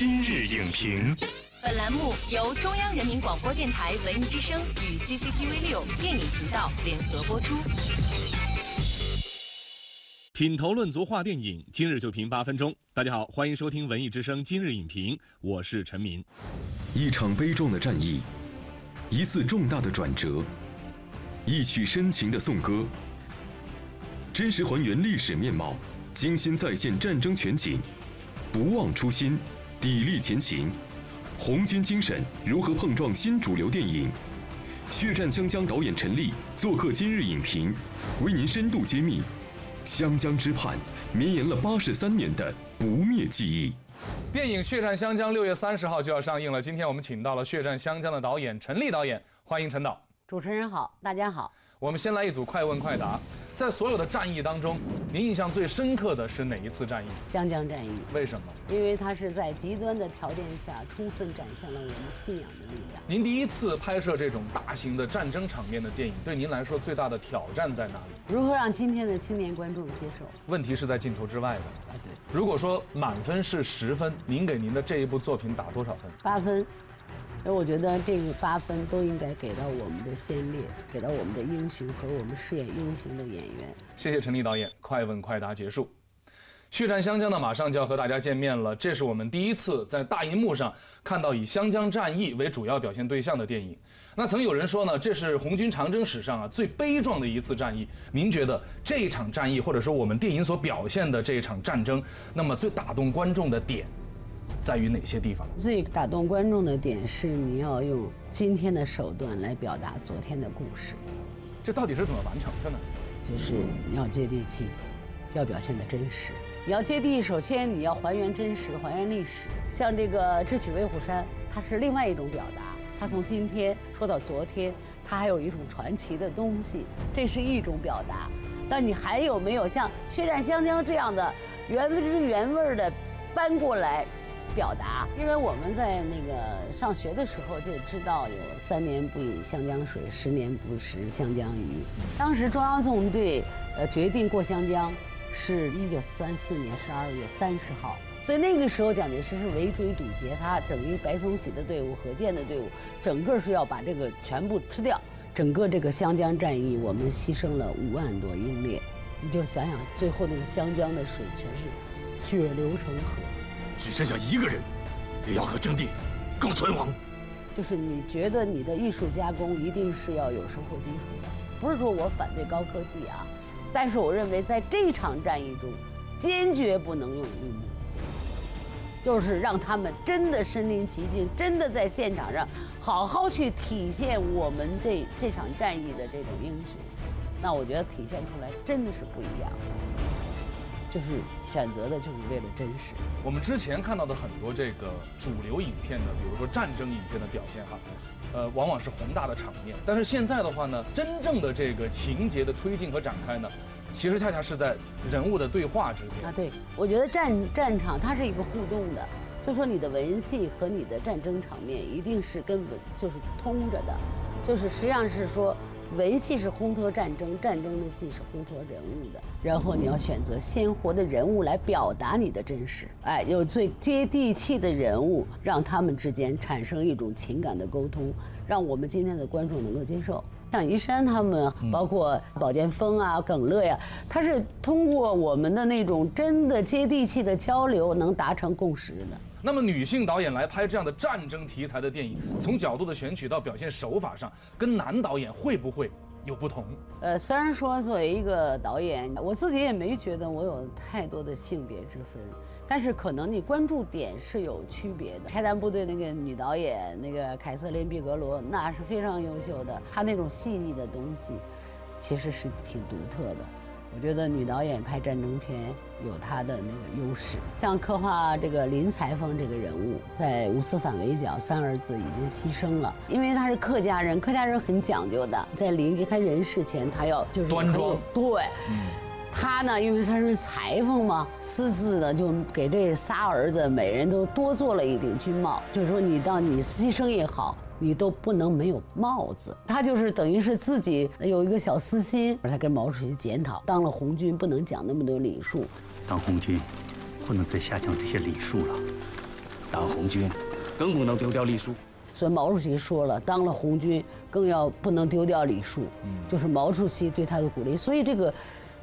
今日影评，本栏目由中央人民广播电台文艺之声与 CCTV 六电影频道联合播出。品头论足话电影，今日就评八分钟。大家好，欢迎收听文艺之声今日影评，我是陈明。一场悲壮的战役，一次重大的转折，一曲深情的颂歌，真实还原历史面貌，精心再现战争全景，不忘初心，砥砺前行。红军精神如何碰撞新主流电影？血战湘江导演陈立做客今日影评，为您深度揭秘。湘江之畔，绵延了八十三年的不灭记忆。电影《血战湘江》六月三十号就要上映了。今天我们请到了《血战湘江》的导演陈立导演，欢迎陈导。主持人好，大家好。我们先来一组快问快答。在所有的战役当中，您印象最深刻的是哪一次战役？湘江战役。为什么？因为它是在极端的条件下，充分展现了我们信仰的力量。您第一次拍摄这种大型的战争场面的电影，对您来说最大的挑战在哪里？如何让今天的青年观众接受？问题是在镜头之外的。啊，对。如果说满分是十分，您给您的这一部作品打多少分？八分。所以我觉得这个八分都应该给到我们的先烈，给到我们的英雄和我们饰演英雄的演员。谢谢陈立导演，快问快答结束。血战湘江呢，马上就要和大家见面了。这是我们第一次在大银幕上看到以湘江战役为主要表现对象的电影。那曾有人说呢，这是红军长征史上啊最悲壮的一次战役。您觉得这一场战役，或者说我们电影所表现的这一场战争，那么最打动观众的点？在于哪些地方？最打动观众的点是你要用今天的手段来表达昨天的故事。这到底是怎么完成的呢？就是你要接地气，要表现的真实。你要接地，首先你要还原真实，还原历史。像这个《智取威虎山》，它是另外一种表达。它从今天说到昨天，它还有一种传奇的东西，这是一种表达。那你还有没有像《血战湘江》这样的原汁原味的搬过来？表达，因为我们在那个上学的时候就知道有三年不饮湘江水，十年不食湘江鱼。当时中央纵队呃决定过湘江，是一九三四年十二月三十号，所以那个时候蒋介石是围追堵截，他整一白崇禧的队伍、何健的队伍，整个是要把这个全部吃掉。整个这个湘江战役，我们牺牲了五万多英烈，你就想想最后那个湘江的水全是血流成河。只剩下一个人，也要和征地共存亡。就是你觉得你的艺术加工一定是要有生活基础的，不是说我反对高科技啊，但是我认为在这场战役中，坚决不能用绿幕，就是让他们真的身临其境，真的在现场上好好去体现我们这这场战役的这种英雄。那我觉得体现出来真的是不一样的，就是选择的就是为了真实。我们之前看到的很多这个主流影片的，比如说战争影片的表现哈，呃，往往是宏大的场面。但是现在的话呢，真正的这个情节的推进和展开呢，其实恰恰是在人物的对话之间啊。对，我觉得战战场它是一个互动的，就说你的文戏和你的战争场面一定是跟文就是通着的，就是实际上是说。文戏是烘托战争，战争的戏是烘托人物的。然后你要选择鲜活的人物来表达你的真实，哎，有最接地气的人物，让他们之间产生一种情感的沟通，让我们今天的观众能够接受。像于山他们，包括宝剑锋啊、耿乐呀，他是通过我们的那种真的接地气的交流，能达成共识的。那么，女性导演来拍这样的战争题材的电影，从角度的选取到表现手法上，跟男导演会不会有不同？呃，虽然说作为一个导演，我自己也没觉得我有太多的性别之分。但是可能你关注点是有区别的。拆弹部队那个女导演，那个凯瑟琳·毕格罗，那是非常优秀的。她那种细腻的东西，其实是挺独特的。我觉得女导演拍战争片有她的那个优势。像刻画这个林裁缝这个人物，在五四反围剿，三儿子已经牺牲了，因为他是客家人，客家人很讲究的，在临离开人世前，他要就是端庄。对。他呢，因为他是裁缝嘛，私自的就给这仨儿子每人都多做了一顶军帽，就是说你到你牺牲也好，你都不能没有帽子。他就是等于是自己有一个小私心，他跟毛主席检讨，当了红军不能讲那么多礼数，当红军不能再下降这些礼数了。当红军，更不能丢掉礼数。所以毛主席说了，当了红军，更要不能丢掉礼数，就是毛主席对他的鼓励。所以这个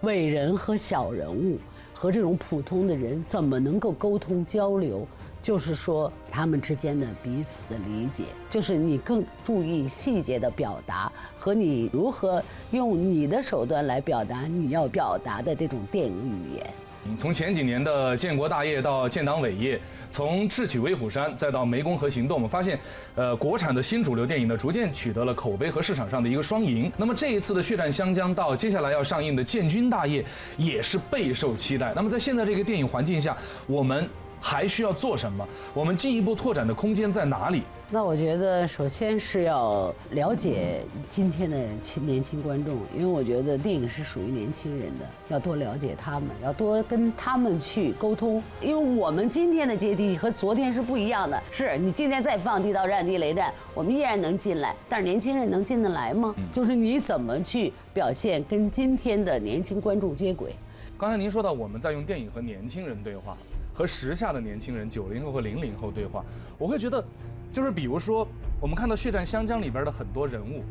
伟人和小人物和这种普通的人怎么能够沟通交流？就是说他们之间的彼此的理解，就是你更注意细节的表达和你如何用你的手段来表达你要表达的这种电影语言。从前几年的建国大业到建党伟业，从智取威虎山再到湄公河行动，我们发现，呃，国产的新主流电影呢，逐渐取得了口碑和市场上的一个双赢。那么这一次的血战湘江到接下来要上映的建军大业，也是备受期待。那么在现在这个电影环境下，我们。还需要做什么？我们进一步拓展的空间在哪里？那我觉得，首先是要了解今天的青年轻观众，因为我觉得电影是属于年轻人的，要多了解他们，要多跟他们去沟通。因为我们今天的接地气和昨天是不一样的。是你今天再放《地道战》《地雷战》，我们依然能进来，但是年轻人能进得来吗？就是你怎么去表现，跟今天的年轻观众接轨。刚才您说到，我们在用电影和年轻人对话。和时下的年轻人，九零后和零零后对话，我会觉得，就是比如说，我们看到《血战湘江》里边的很多人物，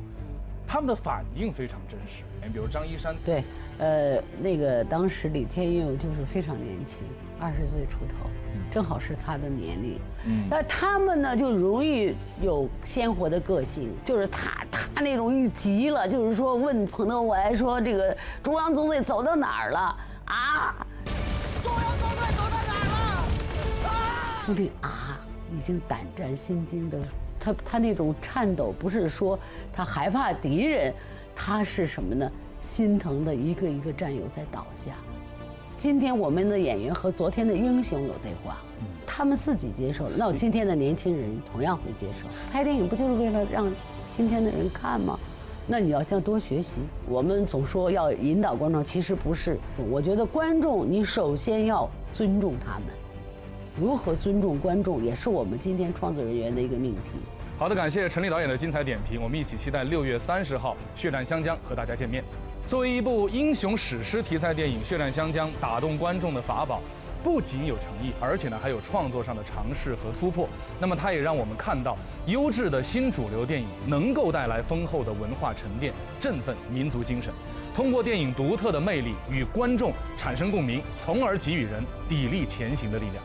他们的反应非常真实。哎，比如张一山，对，呃，那个当时李天佑就是非常年轻，二十岁出头，正好是他的年龄。嗯，那他们呢就容易有鲜活的个性，就是他他那种一急了，就是说问彭德怀说这个中央纵队走到哪儿了朱莉啊，已经胆战心惊的，他他那种颤抖，不是说他害怕敌人，他是什么呢？心疼的一个一个战友在倒下。今天我们的演员和昨天的英雄有对话，他们自己接受了，那今天的年轻人同样会接受。拍电影不就是为了让今天的人看吗？那你要向多学习。我们总说要引导观众，其实不是。我觉得观众，你首先要尊重他们。如何尊重观众，也是我们今天创作人员的一个命题。好的，感谢陈立导演的精彩点评，我们一起期待六月三十号《血战湘江》和大家见面。作为一部英雄史诗题材电影，《血战湘江》打动观众的法宝，不仅有诚意，而且呢还有创作上的尝试和突破。那么它也让我们看到，优质的新主流电影能够带来丰厚的文化沉淀，振奋民族精神。通过电影独特的魅力与观众产生共鸣，从而给予人砥砺前行的力量。